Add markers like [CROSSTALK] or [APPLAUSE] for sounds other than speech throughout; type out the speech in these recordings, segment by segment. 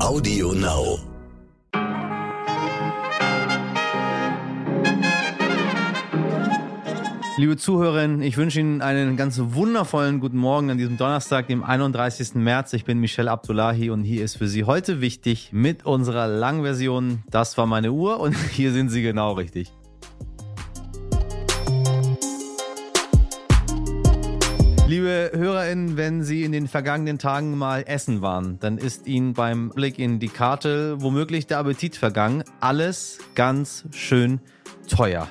Audio Now. Liebe Zuhörerinnen, ich wünsche Ihnen einen ganz wundervollen guten Morgen an diesem Donnerstag, dem 31. März. Ich bin Michelle Abdullahi und hier ist für Sie heute wichtig mit unserer Langversion. Das war meine Uhr und [LAUGHS] hier sind Sie genau richtig. Liebe HörerInnen, wenn Sie in den vergangenen Tagen mal essen waren, dann ist Ihnen beim Blick in die Karte womöglich der Appetit vergangen. Alles ganz schön teuer.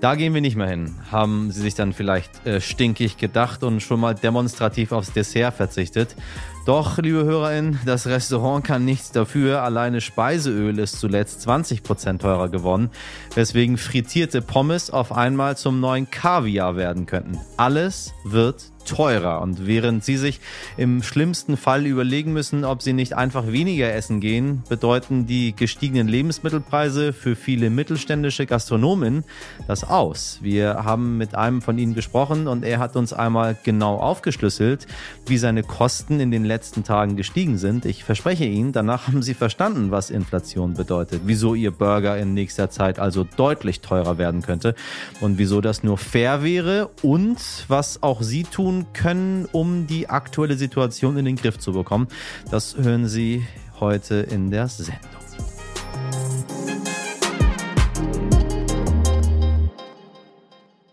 Da gehen wir nicht mehr hin, haben sie sich dann vielleicht äh, stinkig gedacht und schon mal demonstrativ aufs Dessert verzichtet. Doch, liebe HörerInnen, das Restaurant kann nichts dafür. Alleine Speiseöl ist zuletzt 20% teurer geworden, weswegen frittierte Pommes auf einmal zum neuen Kaviar werden könnten. Alles wird teurer. Und während Sie sich im schlimmsten Fall überlegen müssen, ob Sie nicht einfach weniger essen gehen, bedeuten die gestiegenen Lebensmittelpreise für viele mittelständische Gastronomen das aus. Wir haben mit einem von Ihnen gesprochen und er hat uns einmal genau aufgeschlüsselt, wie seine Kosten in den letzten Tagen gestiegen sind. Ich verspreche Ihnen, danach haben Sie verstanden, was Inflation bedeutet, wieso Ihr Burger in nächster Zeit also deutlich teurer werden könnte und wieso das nur fair wäre und was auch Sie tun können, um die aktuelle Situation in den Griff zu bekommen. Das hören Sie heute in der Sendung.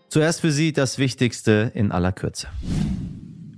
Zuerst für Sie das Wichtigste in aller Kürze.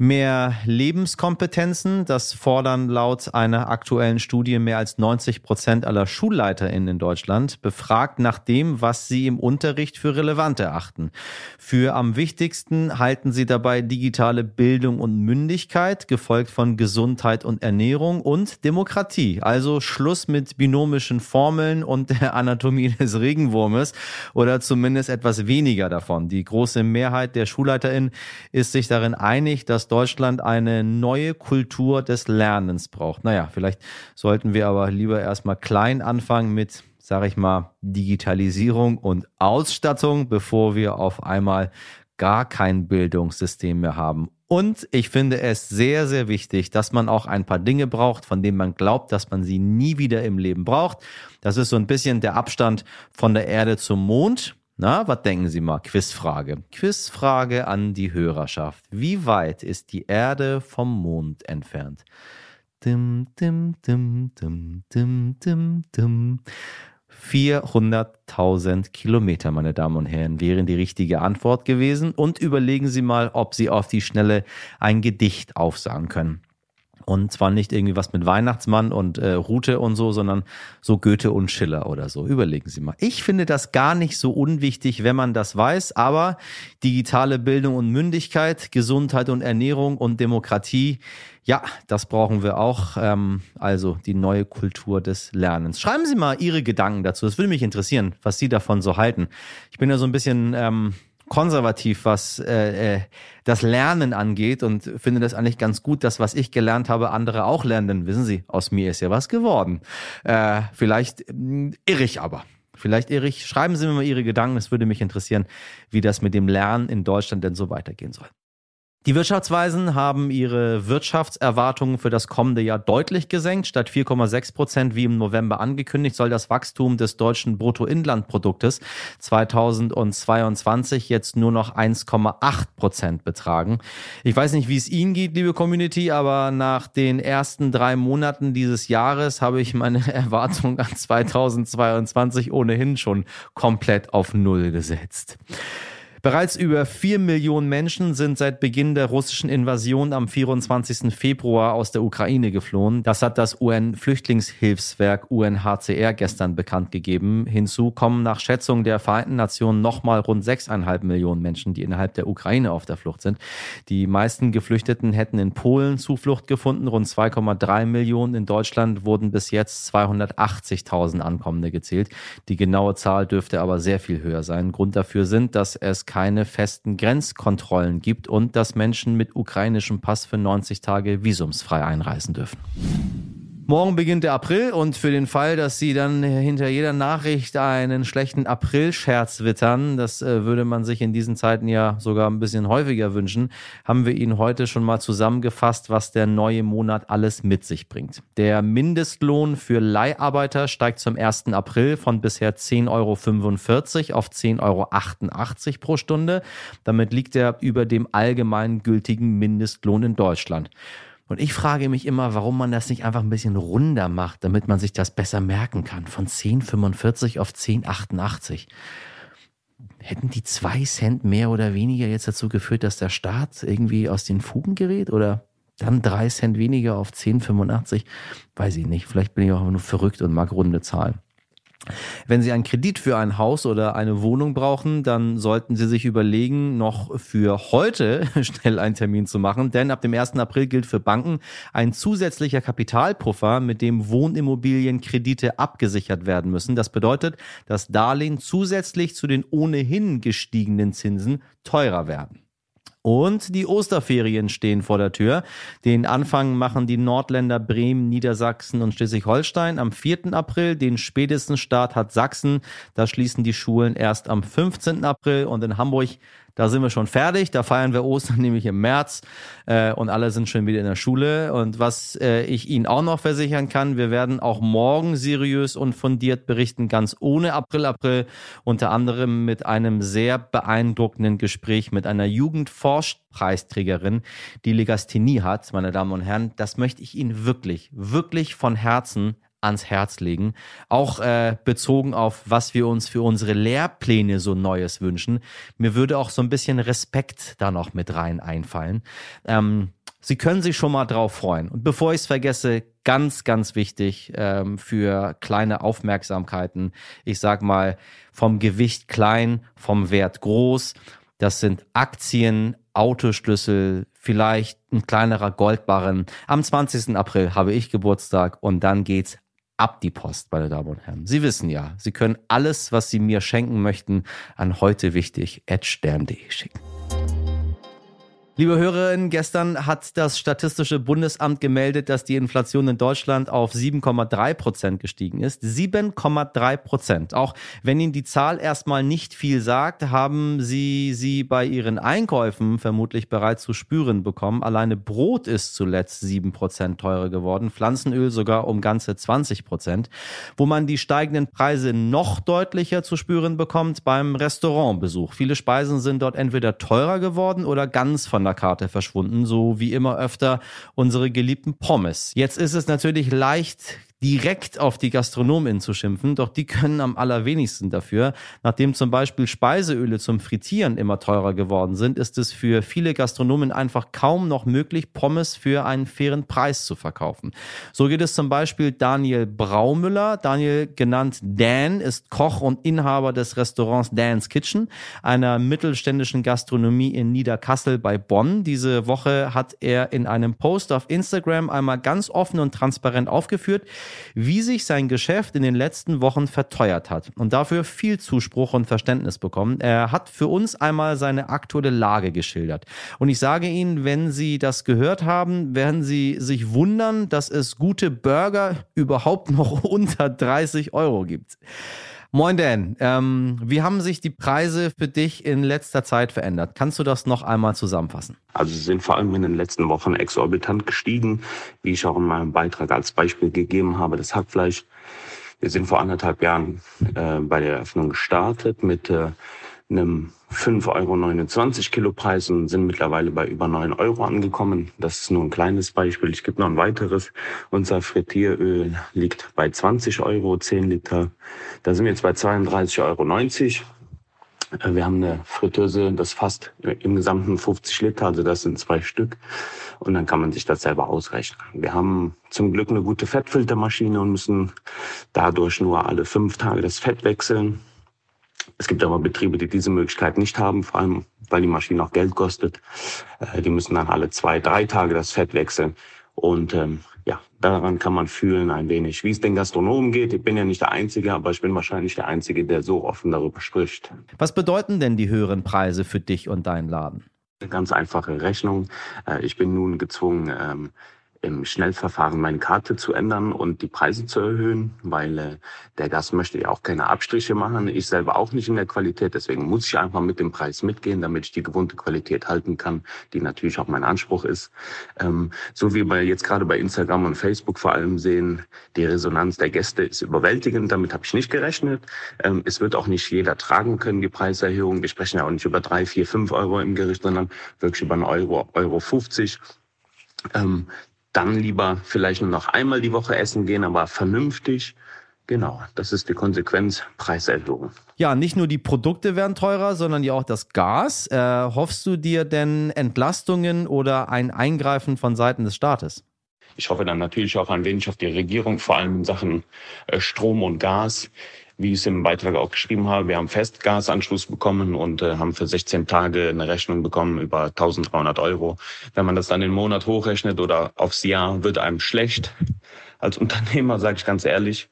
Mehr Lebenskompetenzen, das fordern laut einer aktuellen Studie mehr als 90 Prozent aller SchulleiterInnen in Deutschland, befragt nach dem, was sie im Unterricht für relevant erachten. Für am wichtigsten halten sie dabei digitale Bildung und Mündigkeit, gefolgt von Gesundheit und Ernährung und Demokratie. Also Schluss mit binomischen Formeln und der Anatomie des Regenwurmes oder zumindest etwas weniger davon. Die große Mehrheit der SchulleiterInnen ist sich darin einig, dass Deutschland eine neue Kultur des Lernens braucht. Naja, vielleicht sollten wir aber lieber erstmal klein anfangen mit, sage ich mal, Digitalisierung und Ausstattung, bevor wir auf einmal gar kein Bildungssystem mehr haben. Und ich finde es sehr, sehr wichtig, dass man auch ein paar Dinge braucht, von denen man glaubt, dass man sie nie wieder im Leben braucht. Das ist so ein bisschen der Abstand von der Erde zum Mond. Na, was denken Sie mal? Quizfrage. Quizfrage an die Hörerschaft. Wie weit ist die Erde vom Mond entfernt? Dim, dim, dim, dim, dim, dim, dim. 400.000 Kilometer, meine Damen und Herren, wären die richtige Antwort gewesen. Und überlegen Sie mal, ob Sie auf die Schnelle ein Gedicht aufsagen können. Und zwar nicht irgendwie was mit Weihnachtsmann und äh, Rute und so, sondern so Goethe und Schiller oder so. Überlegen Sie mal. Ich finde das gar nicht so unwichtig, wenn man das weiß, aber digitale Bildung und Mündigkeit, Gesundheit und Ernährung und Demokratie, ja, das brauchen wir auch. Ähm, also die neue Kultur des Lernens. Schreiben Sie mal Ihre Gedanken dazu. Das würde mich interessieren, was Sie davon so halten. Ich bin ja so ein bisschen. Ähm, konservativ, was äh, äh, das Lernen angeht und finde das eigentlich ganz gut, dass was ich gelernt habe, andere auch lernen. Denn wissen Sie, aus mir ist ja was geworden. Äh, vielleicht äh, irre ich aber. Vielleicht irre ich. Schreiben Sie mir mal Ihre Gedanken. Es würde mich interessieren, wie das mit dem Lernen in Deutschland denn so weitergehen soll. Die Wirtschaftsweisen haben ihre Wirtschaftserwartungen für das kommende Jahr deutlich gesenkt. Statt 4,6 Prozent wie im November angekündigt, soll das Wachstum des deutschen Bruttoinlandproduktes 2022 jetzt nur noch 1,8 Prozent betragen. Ich weiß nicht, wie es Ihnen geht, liebe Community, aber nach den ersten drei Monaten dieses Jahres habe ich meine [LAUGHS] Erwartungen an 2022 ohnehin schon komplett auf Null gesetzt. Bereits über vier Millionen Menschen sind seit Beginn der russischen Invasion am 24. Februar aus der Ukraine geflohen. Das hat das UN-Flüchtlingshilfswerk UNHCR gestern bekannt gegeben. Hinzu kommen nach Schätzung der Vereinten Nationen nochmal rund sechseinhalb Millionen Menschen, die innerhalb der Ukraine auf der Flucht sind. Die meisten Geflüchteten hätten in Polen Zuflucht gefunden. Rund 2,3 Millionen in Deutschland wurden bis jetzt 280.000 Ankommende gezählt. Die genaue Zahl dürfte aber sehr viel höher sein. Grund dafür sind, dass es keine festen Grenzkontrollen gibt und dass Menschen mit ukrainischem Pass für 90 Tage visumsfrei einreisen dürfen. Morgen beginnt der April und für den Fall, dass Sie dann hinter jeder Nachricht einen schlechten April-Scherz wittern, das äh, würde man sich in diesen Zeiten ja sogar ein bisschen häufiger wünschen, haben wir Ihnen heute schon mal zusammengefasst, was der neue Monat alles mit sich bringt. Der Mindestlohn für Leiharbeiter steigt zum 1. April von bisher 10,45 Euro auf 10,88 Euro pro Stunde. Damit liegt er über dem allgemein gültigen Mindestlohn in Deutschland. Und ich frage mich immer, warum man das nicht einfach ein bisschen runder macht, damit man sich das besser merken kann. Von 10,45 auf 10,88. Hätten die zwei Cent mehr oder weniger jetzt dazu geführt, dass der Staat irgendwie aus den Fugen gerät? Oder dann drei Cent weniger auf 10,85? Weiß ich nicht. Vielleicht bin ich auch nur verrückt und mag runde Zahlen. Wenn Sie einen Kredit für ein Haus oder eine Wohnung brauchen, dann sollten Sie sich überlegen, noch für heute [LAUGHS] schnell einen Termin zu machen, denn ab dem 1. April gilt für Banken ein zusätzlicher Kapitalpuffer, mit dem Wohnimmobilienkredite abgesichert werden müssen. Das bedeutet, dass Darlehen zusätzlich zu den ohnehin gestiegenen Zinsen teurer werden. Und die Osterferien stehen vor der Tür. Den Anfang machen die Nordländer Bremen, Niedersachsen und Schleswig-Holstein am 4. April. Den spätesten Start hat Sachsen. Da schließen die Schulen erst am 15. April. Und in Hamburg da sind wir schon fertig. Da feiern wir Ostern [LAUGHS] nämlich im März äh, und alle sind schon wieder in der Schule. Und was äh, ich Ihnen auch noch versichern kann, wir werden auch morgen seriös und fundiert berichten, ganz ohne April, April, unter anderem mit einem sehr beeindruckenden Gespräch mit einer Jugendforschpreisträgerin, die Legasthenie hat, meine Damen und Herren. Das möchte ich Ihnen wirklich, wirklich von Herzen ans Herz legen. Auch äh, bezogen auf, was wir uns für unsere Lehrpläne so Neues wünschen. Mir würde auch so ein bisschen Respekt da noch mit rein einfallen. Ähm, Sie können sich schon mal drauf freuen. Und bevor ich es vergesse, ganz, ganz wichtig ähm, für kleine Aufmerksamkeiten. Ich sag mal, vom Gewicht klein, vom Wert groß. Das sind Aktien, Autoschlüssel, vielleicht ein kleinerer Goldbarren. Am 20. April habe ich Geburtstag und dann geht's ab die Post, meine Damen und Herren. Sie wissen ja, Sie können alles, was Sie mir schenken möchten, an heute wichtig stern.de schicken. Liebe Hörerinnen, gestern hat das Statistische Bundesamt gemeldet, dass die Inflation in Deutschland auf 7,3 Prozent gestiegen ist. 7,3 Prozent. Auch wenn Ihnen die Zahl erstmal nicht viel sagt, haben Sie sie bei Ihren Einkäufen vermutlich bereits zu spüren bekommen. Alleine Brot ist zuletzt 7 Prozent teurer geworden, Pflanzenöl sogar um ganze 20 Prozent. Wo man die steigenden Preise noch deutlicher zu spüren bekommt, beim Restaurantbesuch. Viele Speisen sind dort entweder teurer geworden oder ganz von der der Karte verschwunden, so wie immer öfter unsere geliebten Pommes. Jetzt ist es natürlich leicht direkt auf die Gastronomen zu schimpfen, doch die können am allerwenigsten dafür. Nachdem zum Beispiel Speiseöle zum Frittieren immer teurer geworden sind, ist es für viele Gastronomen einfach kaum noch möglich, Pommes für einen fairen Preis zu verkaufen. So geht es zum Beispiel Daniel Braumüller. Daniel, genannt Dan, ist Koch und Inhaber des Restaurants Dan's Kitchen, einer mittelständischen Gastronomie in Niederkassel bei Bonn. Diese Woche hat er in einem Post auf Instagram einmal ganz offen und transparent aufgeführt, wie sich sein Geschäft in den letzten Wochen verteuert hat und dafür viel Zuspruch und Verständnis bekommen. Er hat für uns einmal seine aktuelle Lage geschildert. Und ich sage Ihnen, wenn Sie das gehört haben, werden Sie sich wundern, dass es gute Burger überhaupt noch [LAUGHS] unter 30 Euro gibt. Moin Dan, ähm, wie haben sich die Preise für dich in letzter Zeit verändert? Kannst du das noch einmal zusammenfassen? Also sie sind vor allem in den letzten Wochen exorbitant gestiegen, wie ich auch in meinem Beitrag als Beispiel gegeben habe, das Hackfleisch. Wir sind vor anderthalb Jahren äh, bei der Eröffnung gestartet mit äh, einem 5,29 Euro Kilopreis und sind mittlerweile bei über 9 Euro angekommen. Das ist nur ein kleines Beispiel. Ich gebe noch ein weiteres. Unser Frittieröl liegt bei 20 Euro, 10 Liter. Da sind wir jetzt bei 32,90 Euro. Äh, wir haben eine Fritteuse, das fasst im gesamten 50 Liter, also das sind zwei Stück. Und dann kann man sich das selber ausrechnen. Wir haben zum Glück eine gute Fettfiltermaschine und müssen dadurch nur alle fünf Tage das Fett wechseln. Es gibt aber Betriebe, die diese Möglichkeit nicht haben, vor allem weil die Maschine auch Geld kostet. Äh, die müssen dann alle zwei, drei Tage das Fett wechseln. Und ähm, ja, daran kann man fühlen ein wenig, wie es den Gastronomen geht. Ich bin ja nicht der Einzige, aber ich bin wahrscheinlich der Einzige, der so offen darüber spricht. Was bedeuten denn die höheren Preise für dich und deinen Laden? Eine ganz einfache Rechnung. Äh, ich bin nun gezwungen, ähm, im Schnellverfahren meine Karte zu ändern und die Preise zu erhöhen, weil äh, der Gast möchte ja auch keine Abstriche machen. Ich selber auch nicht in der Qualität. Deswegen muss ich einfach mit dem Preis mitgehen, damit ich die gewohnte Qualität halten kann, die natürlich auch mein Anspruch ist. Ähm, so wie wir jetzt gerade bei Instagram und Facebook vor allem sehen, die Resonanz der Gäste ist überwältigend. Damit habe ich nicht gerechnet. Ähm, es wird auch nicht jeder tragen können, die Preiserhöhung. Wir sprechen ja auch nicht über drei, vier, fünf Euro im Gericht, sondern wirklich über einen Euro, Euro 50. Ähm, dann lieber vielleicht nur noch einmal die Woche essen gehen, aber vernünftig. Genau, das ist die Konsequenz Preiserhöhung. Ja, nicht nur die Produkte werden teurer, sondern ja auch das Gas. Äh, hoffst du dir denn Entlastungen oder ein Eingreifen von Seiten des Staates? Ich hoffe dann natürlich auch ein wenig auf die Regierung, vor allem in Sachen äh, Strom und Gas wie ich es im Beitrag auch geschrieben habe, wir haben Festgasanschluss bekommen und äh, haben für 16 Tage eine Rechnung bekommen über 1300 Euro. Wenn man das dann den Monat hochrechnet oder aufs Jahr, wird einem schlecht. Als Unternehmer, sage ich ganz ehrlich.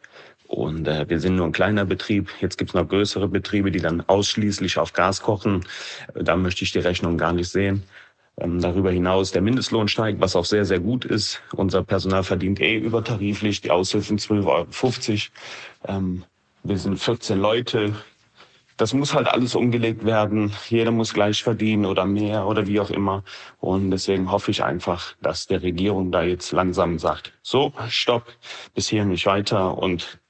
Und äh, wir sind nur ein kleiner Betrieb. Jetzt gibt's noch größere Betriebe, die dann ausschließlich auf Gas kochen. Da möchte ich die Rechnung gar nicht sehen. Ähm, darüber hinaus der Mindestlohn steigt, was auch sehr, sehr gut ist. Unser Personal verdient eh übertariflich, die Aushilfen 12,50 Euro. Ähm, wir sind 14 Leute. Das muss halt alles umgelegt werden. Jeder muss gleich verdienen oder mehr oder wie auch immer. Und deswegen hoffe ich einfach, dass der Regierung da jetzt langsam sagt, so, stopp, bis hier nicht weiter und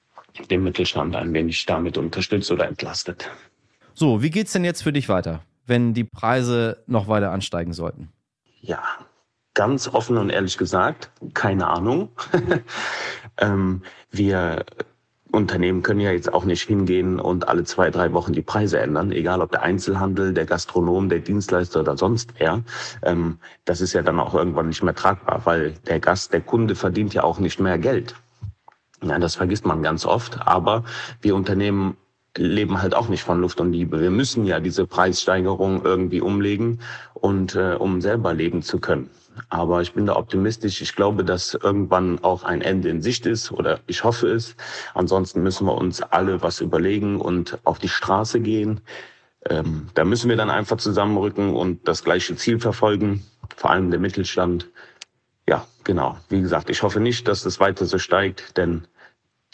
den Mittelstand ein wenig damit unterstützt oder entlastet. So, wie geht's denn jetzt für dich weiter, wenn die Preise noch weiter ansteigen sollten? Ja, ganz offen und ehrlich gesagt, keine Ahnung. [LAUGHS] ähm, wir Unternehmen können ja jetzt auch nicht hingehen und alle zwei, drei Wochen die Preise ändern, egal ob der Einzelhandel, der Gastronom, der Dienstleister oder sonst wer. Ähm, das ist ja dann auch irgendwann nicht mehr tragbar, weil der Gast, der Kunde verdient ja auch nicht mehr Geld. Ja, das vergisst man ganz oft, aber wir Unternehmen leben halt auch nicht von Luft und Liebe. Wir müssen ja diese Preissteigerung irgendwie umlegen und äh, um selber leben zu können. Aber ich bin da optimistisch. Ich glaube, dass irgendwann auch ein Ende in Sicht ist oder ich hoffe es. Ansonsten müssen wir uns alle was überlegen und auf die Straße gehen. Ähm, da müssen wir dann einfach zusammenrücken und das gleiche Ziel verfolgen, vor allem der Mittelstand. Ja, genau. Wie gesagt, ich hoffe nicht, dass das weiter so steigt, denn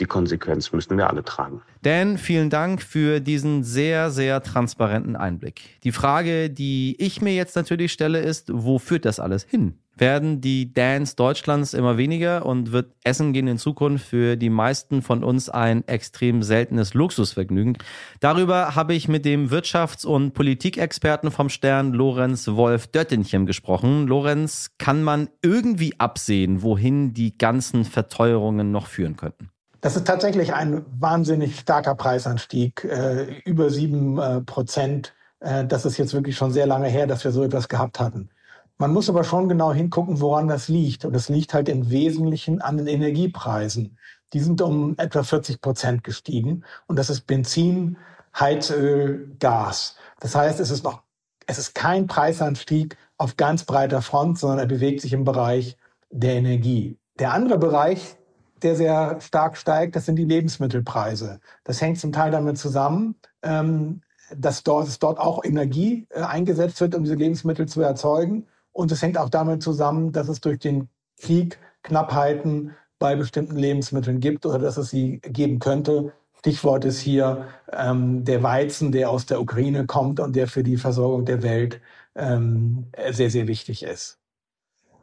die Konsequenz müssen wir alle tragen. Dan, vielen Dank für diesen sehr, sehr transparenten Einblick. Die Frage, die ich mir jetzt natürlich stelle, ist, wo führt das alles hin? Werden die Dans Deutschlands immer weniger und wird Essen gehen in Zukunft für die meisten von uns ein extrem seltenes Luxusvergnügen? Darüber habe ich mit dem Wirtschafts- und Politikexperten vom Stern Lorenz Wolf Döttinchen gesprochen. Lorenz, kann man irgendwie absehen, wohin die ganzen Verteuerungen noch führen könnten? Das ist tatsächlich ein wahnsinnig starker Preisanstieg, äh, über sieben äh, Prozent. Äh, das ist jetzt wirklich schon sehr lange her, dass wir so etwas gehabt hatten. Man muss aber schon genau hingucken, woran das liegt. Und es liegt halt im Wesentlichen an den Energiepreisen. Die sind um etwa 40 Prozent gestiegen. Und das ist Benzin, Heizöl, Gas. Das heißt, es ist noch, es ist kein Preisanstieg auf ganz breiter Front, sondern er bewegt sich im Bereich der Energie. Der andere Bereich, der sehr stark steigt, das sind die Lebensmittelpreise. Das hängt zum Teil damit zusammen, ähm, dass dort, dass dort auch Energie äh, eingesetzt wird, um diese Lebensmittel zu erzeugen. Und es hängt auch damit zusammen, dass es durch den Krieg Knappheiten bei bestimmten Lebensmitteln gibt oder dass es sie geben könnte. Stichwort ist hier ähm, der Weizen, der aus der Ukraine kommt und der für die Versorgung der Welt ähm, sehr, sehr wichtig ist.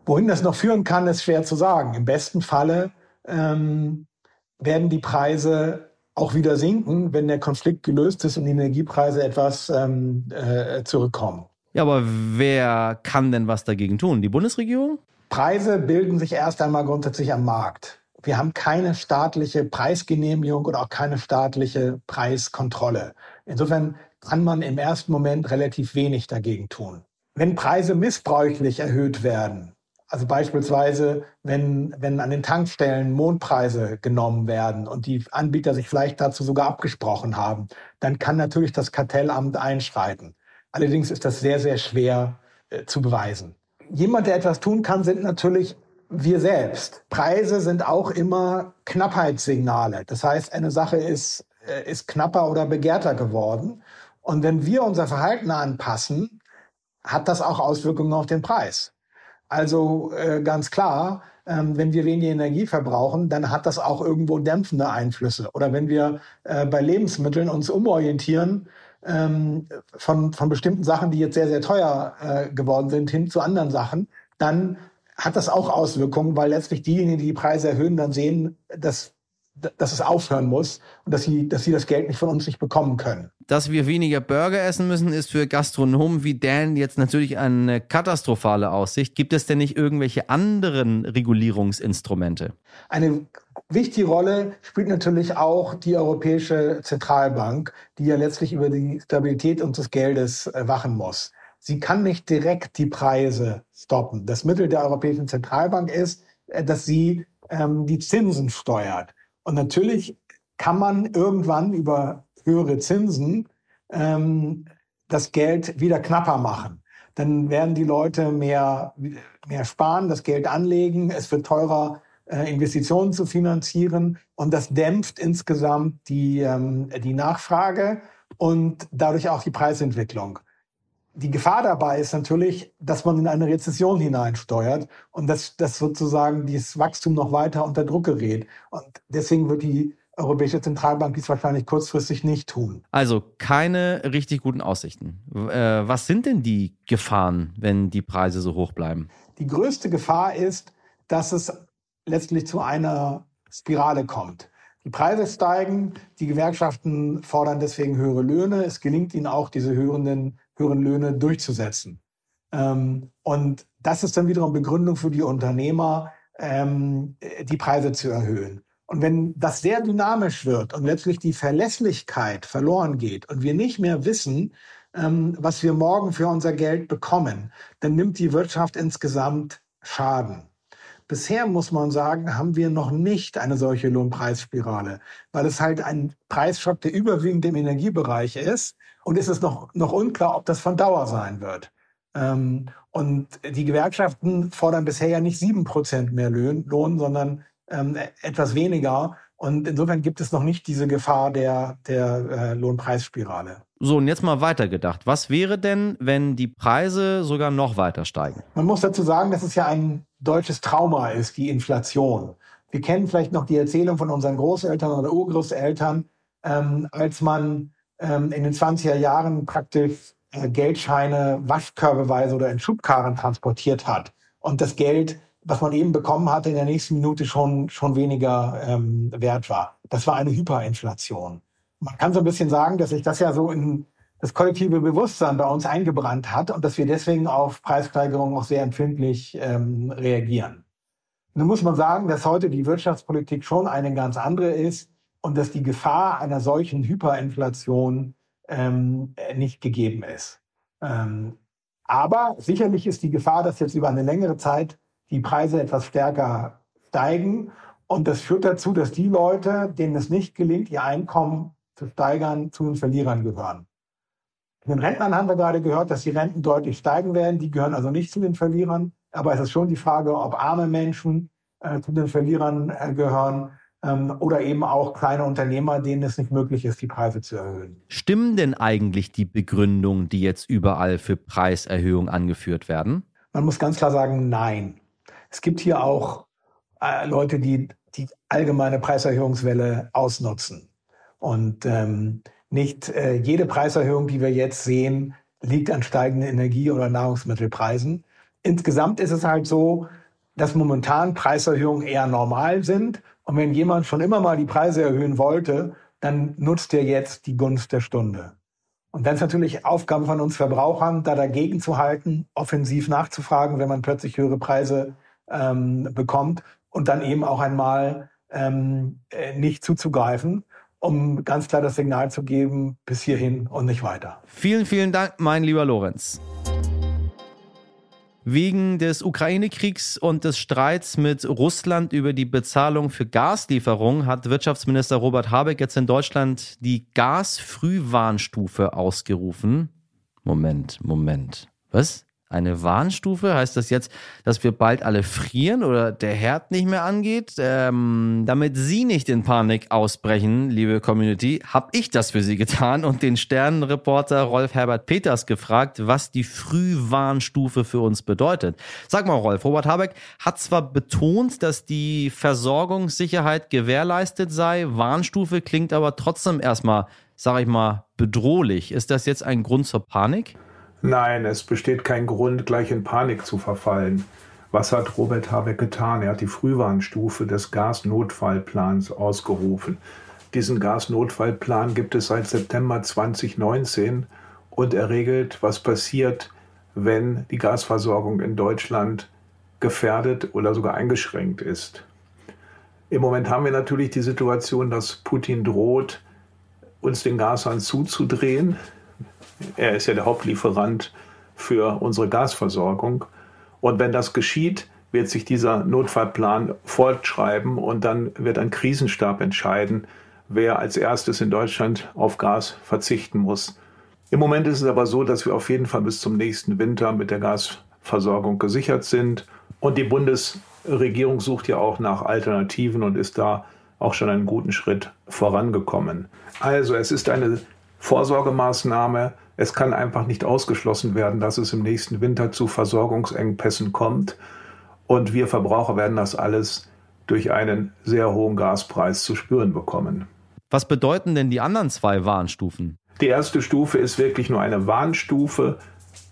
Wohin das noch führen kann, ist schwer zu sagen. Im besten Falle ähm, werden die Preise auch wieder sinken, wenn der Konflikt gelöst ist und die Energiepreise etwas ähm, äh, zurückkommen. Ja, aber wer kann denn was dagegen tun? Die Bundesregierung? Preise bilden sich erst einmal grundsätzlich am Markt. Wir haben keine staatliche Preisgenehmigung oder auch keine staatliche Preiskontrolle. Insofern kann man im ersten Moment relativ wenig dagegen tun. Wenn Preise missbräuchlich erhöht werden, also beispielsweise, wenn, wenn an den Tankstellen Mondpreise genommen werden und die Anbieter sich vielleicht dazu sogar abgesprochen haben, dann kann natürlich das Kartellamt einschreiten. Allerdings ist das sehr, sehr schwer äh, zu beweisen. Jemand, der etwas tun kann, sind natürlich wir selbst. Preise sind auch immer Knappheitssignale. Das heißt, eine Sache ist, äh, ist knapper oder begehrter geworden. Und wenn wir unser Verhalten anpassen, hat das auch Auswirkungen auf den Preis. Also äh, ganz klar, ähm, wenn wir weniger Energie verbrauchen, dann hat das auch irgendwo dämpfende Einflüsse. Oder wenn wir äh, bei Lebensmitteln uns umorientieren ähm, von, von bestimmten Sachen, die jetzt sehr, sehr teuer äh, geworden sind, hin zu anderen Sachen, dann hat das auch Auswirkungen, weil letztlich diejenigen, die die Preise erhöhen, dann sehen, dass dass es aufhören muss und dass sie, dass sie das Geld nicht von uns nicht bekommen können. Dass wir weniger Burger essen müssen, ist für Gastronomen wie Dan jetzt natürlich eine katastrophale Aussicht. Gibt es denn nicht irgendwelche anderen Regulierungsinstrumente? Eine wichtige Rolle spielt natürlich auch die Europäische Zentralbank, die ja letztlich über die Stabilität unseres Geldes äh, wachen muss. Sie kann nicht direkt die Preise stoppen. Das Mittel der Europäischen Zentralbank ist, äh, dass sie ähm, die Zinsen steuert. Und natürlich kann man irgendwann über höhere Zinsen ähm, das Geld wieder knapper machen. Dann werden die Leute mehr, mehr sparen, das Geld anlegen. Es wird teurer, äh, Investitionen zu finanzieren. Und das dämpft insgesamt die, ähm, die Nachfrage und dadurch auch die Preisentwicklung. Die Gefahr dabei ist natürlich, dass man in eine Rezession hineinsteuert und dass, dass sozusagen dieses Wachstum noch weiter unter Druck gerät. Und deswegen wird die Europäische Zentralbank dies wahrscheinlich kurzfristig nicht tun. Also keine richtig guten Aussichten. Äh, was sind denn die Gefahren, wenn die Preise so hoch bleiben? Die größte Gefahr ist, dass es letztlich zu einer Spirale kommt. Die Preise steigen, die Gewerkschaften fordern deswegen höhere Löhne. Es gelingt ihnen auch, diese höheren höheren Löhne durchzusetzen. Ähm, und das ist dann wiederum Begründung für die Unternehmer, ähm, die Preise zu erhöhen. Und wenn das sehr dynamisch wird und letztlich die Verlässlichkeit verloren geht und wir nicht mehr wissen, ähm, was wir morgen für unser Geld bekommen, dann nimmt die Wirtschaft insgesamt Schaden. Bisher muss man sagen, haben wir noch nicht eine solche Lohnpreisspirale, weil es halt ein Preisschock, der überwiegend im Energiebereich ist und ist es noch, noch unklar, ob das von Dauer sein wird. Ähm, und die Gewerkschaften fordern bisher ja nicht sieben Prozent mehr Lohn, Lohn sondern ähm, etwas weniger. Und insofern gibt es noch nicht diese Gefahr der, der äh, Lohnpreisspirale. So, und jetzt mal weitergedacht. Was wäre denn, wenn die Preise sogar noch weiter steigen? Man muss dazu sagen, dass es ja ein deutsches Trauma ist, die Inflation. Wir kennen vielleicht noch die Erzählung von unseren Großeltern oder Urgroßeltern, ähm, als man ähm, in den 20er Jahren praktisch äh, Geldscheine waschkörbeweise oder in Schubkarren transportiert hat und das Geld, was man eben bekommen hatte, in der nächsten Minute schon, schon weniger ähm, wert war. Das war eine Hyperinflation. Man kann so ein bisschen sagen, dass sich das ja so in das kollektive Bewusstsein bei uns eingebrannt hat und dass wir deswegen auf Preissteigerungen auch sehr empfindlich ähm, reagieren. Nun muss man sagen, dass heute die Wirtschaftspolitik schon eine ganz andere ist und dass die Gefahr einer solchen Hyperinflation ähm, nicht gegeben ist. Ähm, aber sicherlich ist die Gefahr, dass jetzt über eine längere Zeit die Preise etwas stärker steigen. Und das führt dazu, dass die Leute, denen es nicht gelingt, ihr Einkommen zu steigern, zu den Verlierern gehören. Den Rentnern haben wir gerade gehört, dass die Renten deutlich steigen werden. Die gehören also nicht zu den Verlierern. Aber es ist schon die Frage, ob arme Menschen äh, zu den Verlierern äh, gehören ähm, oder eben auch kleine Unternehmer, denen es nicht möglich ist, die Preise zu erhöhen. Stimmen denn eigentlich die Begründungen, die jetzt überall für Preiserhöhungen angeführt werden? Man muss ganz klar sagen, nein. Es gibt hier auch äh, Leute, die die allgemeine Preiserhöhungswelle ausnutzen. Und ähm, nicht äh, jede Preiserhöhung, die wir jetzt sehen, liegt an steigenden Energie- oder Nahrungsmittelpreisen. Insgesamt ist es halt so, dass momentan Preiserhöhungen eher normal sind und wenn jemand schon immer mal die Preise erhöhen wollte, dann nutzt er jetzt die Gunst der Stunde. Und dann ist natürlich Aufgabe von uns Verbrauchern, da dagegen zu halten, offensiv nachzufragen, wenn man plötzlich höhere Preise ähm, bekommt und dann eben auch einmal ähm, äh, nicht zuzugreifen, um ganz klar das Signal zu geben, bis hierhin und nicht weiter. Vielen, vielen Dank, mein lieber Lorenz. Wegen des Ukraine-Kriegs und des Streits mit Russland über die Bezahlung für Gaslieferungen hat Wirtschaftsminister Robert Habeck jetzt in Deutschland die Gasfrühwarnstufe ausgerufen. Moment, Moment. Was? Eine Warnstufe? Heißt das jetzt, dass wir bald alle frieren oder der Herd nicht mehr angeht? Ähm, damit Sie nicht in Panik ausbrechen, liebe Community, habe ich das für Sie getan und den Sternenreporter Rolf Herbert Peters gefragt, was die Frühwarnstufe für uns bedeutet. Sag mal, Rolf, Robert Habeck hat zwar betont, dass die Versorgungssicherheit gewährleistet sei, Warnstufe klingt aber trotzdem erstmal, sag ich mal, bedrohlich. Ist das jetzt ein Grund zur Panik? Nein, es besteht kein Grund, gleich in Panik zu verfallen. Was hat Robert Habeck getan? Er hat die Frühwarnstufe des Gasnotfallplans ausgerufen. Diesen Gasnotfallplan gibt es seit September 2019 und er regelt, was passiert, wenn die Gasversorgung in Deutschland gefährdet oder sogar eingeschränkt ist. Im Moment haben wir natürlich die Situation, dass Putin droht, uns den Gashahn zuzudrehen. Er ist ja der Hauptlieferant für unsere Gasversorgung. Und wenn das geschieht, wird sich dieser Notfallplan fortschreiben und dann wird ein Krisenstab entscheiden, wer als erstes in Deutschland auf Gas verzichten muss. Im Moment ist es aber so, dass wir auf jeden Fall bis zum nächsten Winter mit der Gasversorgung gesichert sind. Und die Bundesregierung sucht ja auch nach Alternativen und ist da auch schon einen guten Schritt vorangekommen. Also es ist eine Vorsorgemaßnahme. Es kann einfach nicht ausgeschlossen werden, dass es im nächsten Winter zu Versorgungsengpässen kommt. Und wir Verbraucher werden das alles durch einen sehr hohen Gaspreis zu spüren bekommen. Was bedeuten denn die anderen zwei Warnstufen? Die erste Stufe ist wirklich nur eine Warnstufe.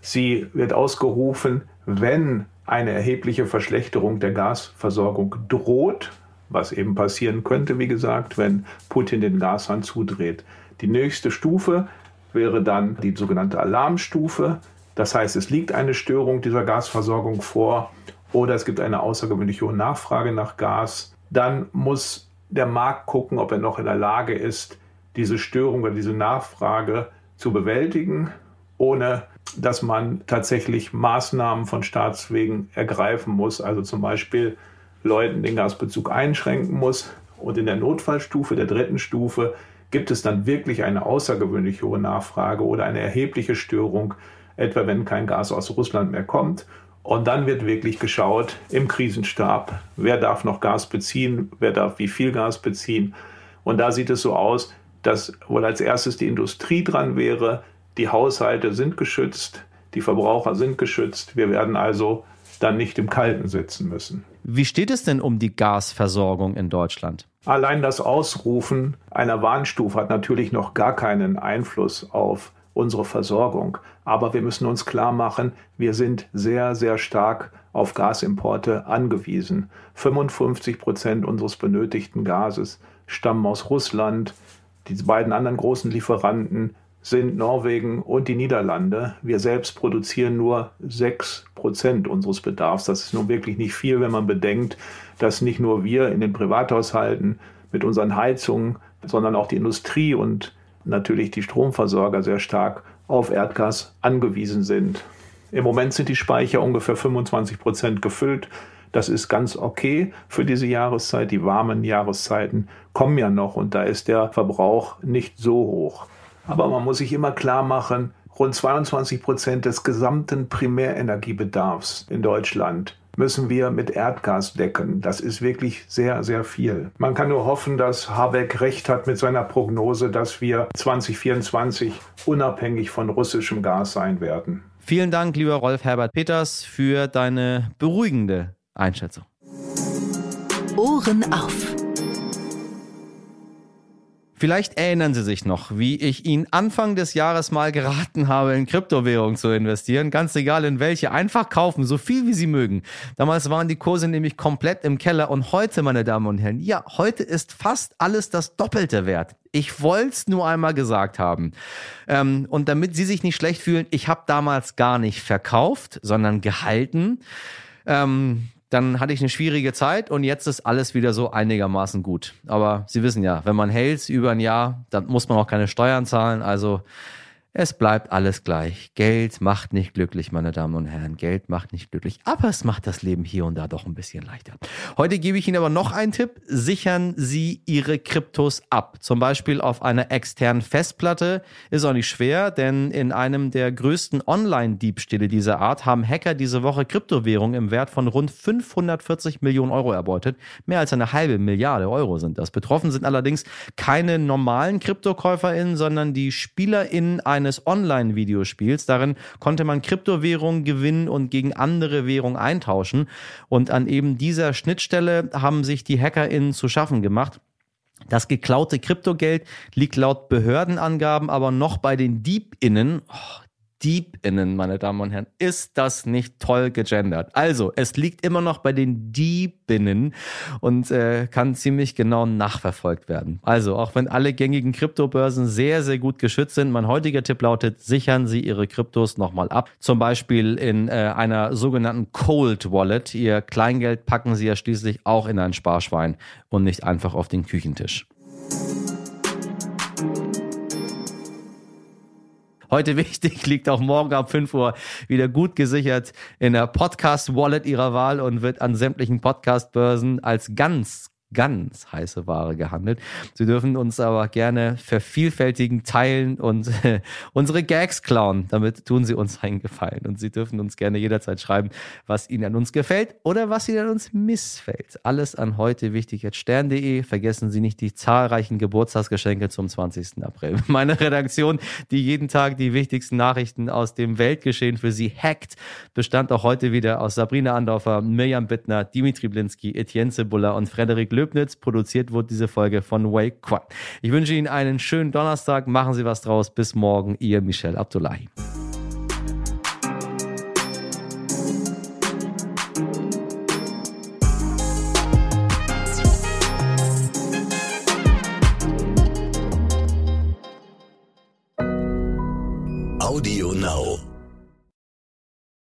Sie wird ausgerufen, wenn eine erhebliche Verschlechterung der Gasversorgung droht, was eben passieren könnte, wie gesagt, wenn Putin den Gashahn zudreht. Die nächste Stufe wäre dann die sogenannte Alarmstufe. Das heißt, es liegt eine Störung dieser Gasversorgung vor oder es gibt eine außergewöhnlich hohe Nachfrage nach Gas. Dann muss der Markt gucken, ob er noch in der Lage ist, diese Störung oder diese Nachfrage zu bewältigen, ohne dass man tatsächlich Maßnahmen von Staatswegen ergreifen muss, also zum Beispiel Leuten den Gasbezug einschränken muss. Und in der Notfallstufe, der dritten Stufe, Gibt es dann wirklich eine außergewöhnlich hohe Nachfrage oder eine erhebliche Störung, etwa wenn kein Gas aus Russland mehr kommt? Und dann wird wirklich geschaut im Krisenstab, wer darf noch Gas beziehen, wer darf wie viel Gas beziehen. Und da sieht es so aus, dass wohl als erstes die Industrie dran wäre, die Haushalte sind geschützt, die Verbraucher sind geschützt. Wir werden also dann nicht im Kalten sitzen müssen. Wie steht es denn um die Gasversorgung in Deutschland? Allein das Ausrufen einer Warnstufe hat natürlich noch gar keinen Einfluss auf unsere Versorgung. Aber wir müssen uns klar machen, wir sind sehr, sehr stark auf Gasimporte angewiesen. 55 Prozent unseres benötigten Gases stammen aus Russland. Die beiden anderen großen Lieferanten sind Norwegen und die Niederlande. Wir selbst produzieren nur 6 Prozent unseres Bedarfs. Das ist nun wirklich nicht viel, wenn man bedenkt, dass nicht nur wir in den Privathaushalten mit unseren Heizungen, sondern auch die Industrie und natürlich die Stromversorger sehr stark auf Erdgas angewiesen sind. Im Moment sind die Speicher ungefähr 25 Prozent gefüllt. Das ist ganz okay für diese Jahreszeit. Die warmen Jahreszeiten kommen ja noch und da ist der Verbrauch nicht so hoch. Aber man muss sich immer klar machen, rund 22 Prozent des gesamten Primärenergiebedarfs in Deutschland müssen wir mit Erdgas decken. Das ist wirklich sehr, sehr viel. Man kann nur hoffen, dass Habeck recht hat mit seiner Prognose, dass wir 2024 unabhängig von russischem Gas sein werden. Vielen Dank, lieber Rolf Herbert Peters, für deine beruhigende Einschätzung. Ohren auf. Vielleicht erinnern Sie sich noch, wie ich Ihnen Anfang des Jahres mal geraten habe, in Kryptowährungen zu investieren. Ganz egal in welche. Einfach kaufen, so viel wie Sie mögen. Damals waren die Kurse nämlich komplett im Keller. Und heute, meine Damen und Herren, ja, heute ist fast alles das Doppelte wert. Ich wollte es nur einmal gesagt haben. Ähm, und damit Sie sich nicht schlecht fühlen, ich habe damals gar nicht verkauft, sondern gehalten. Ähm, dann hatte ich eine schwierige Zeit und jetzt ist alles wieder so einigermaßen gut. Aber Sie wissen ja, wenn man hält über ein Jahr, dann muss man auch keine Steuern zahlen. Also Es bleibt alles gleich. Geld macht nicht glücklich, meine Damen und Herren. Geld macht nicht glücklich. Aber es macht das Leben hier und da doch ein bisschen leichter. Heute gebe ich Ihnen aber noch einen Tipp. Sichern Sie Ihre Kryptos ab. Zum Beispiel auf einer externen Festplatte. Ist auch nicht schwer, denn in einem der größten Online-Diebstähle dieser Art haben Hacker diese Woche Kryptowährungen im Wert von rund 540 Millionen Euro erbeutet. Mehr als eine halbe Milliarde Euro sind das. Betroffen sind allerdings keine normalen KryptokäuferInnen, sondern die SpielerInnen eines Online-Videospiels. Darin konnte man Kryptowährungen gewinnen und gegen andere Währungen eintauschen. Und an eben dieser Schnittstelle haben sich die HackerInnen zu schaffen gemacht. Das geklaute Kryptogeld liegt laut Behördenangaben aber noch bei den DiebInnen. Oh, DeepInnen, meine Damen und Herren. Ist das nicht toll gegendert? Also, es liegt immer noch bei den DeepInnen und äh, kann ziemlich genau nachverfolgt werden. Also, auch wenn alle gängigen Kryptobörsen sehr, sehr gut geschützt sind, mein heutiger Tipp lautet, sichern Sie Ihre Kryptos nochmal ab. Zum Beispiel in äh, einer sogenannten Cold Wallet. Ihr Kleingeld packen Sie ja schließlich auch in ein Sparschwein und nicht einfach auf den Küchentisch. Heute wichtig, liegt auch morgen ab 5 Uhr wieder gut gesichert in der Podcast-Wallet Ihrer Wahl und wird an sämtlichen Podcast-Börsen als ganz ganz heiße Ware gehandelt. Sie dürfen uns aber gerne vervielfältigen, teilen und [LAUGHS] unsere Gags klauen. Damit tun Sie uns einen Gefallen. Und Sie dürfen uns gerne jederzeit schreiben, was Ihnen an uns gefällt oder was Ihnen an uns missfällt. Alles an heute wichtig jetzt stern.de. Vergessen Sie nicht die zahlreichen Geburtstagsgeschenke zum 20. April. [LAUGHS] Meine Redaktion, die jeden Tag die wichtigsten Nachrichten aus dem Weltgeschehen für Sie hackt, bestand auch heute wieder aus Sabrina Andorfer, Mirjam Bittner, Dimitri Blinski, Etienne Cebulla und Frederik Löbnitz. Produziert wurde diese Folge von Wei Quan. Ich wünsche Ihnen einen schönen Donnerstag. Machen Sie was draus. Bis morgen. Ihr Michel Abdullahi.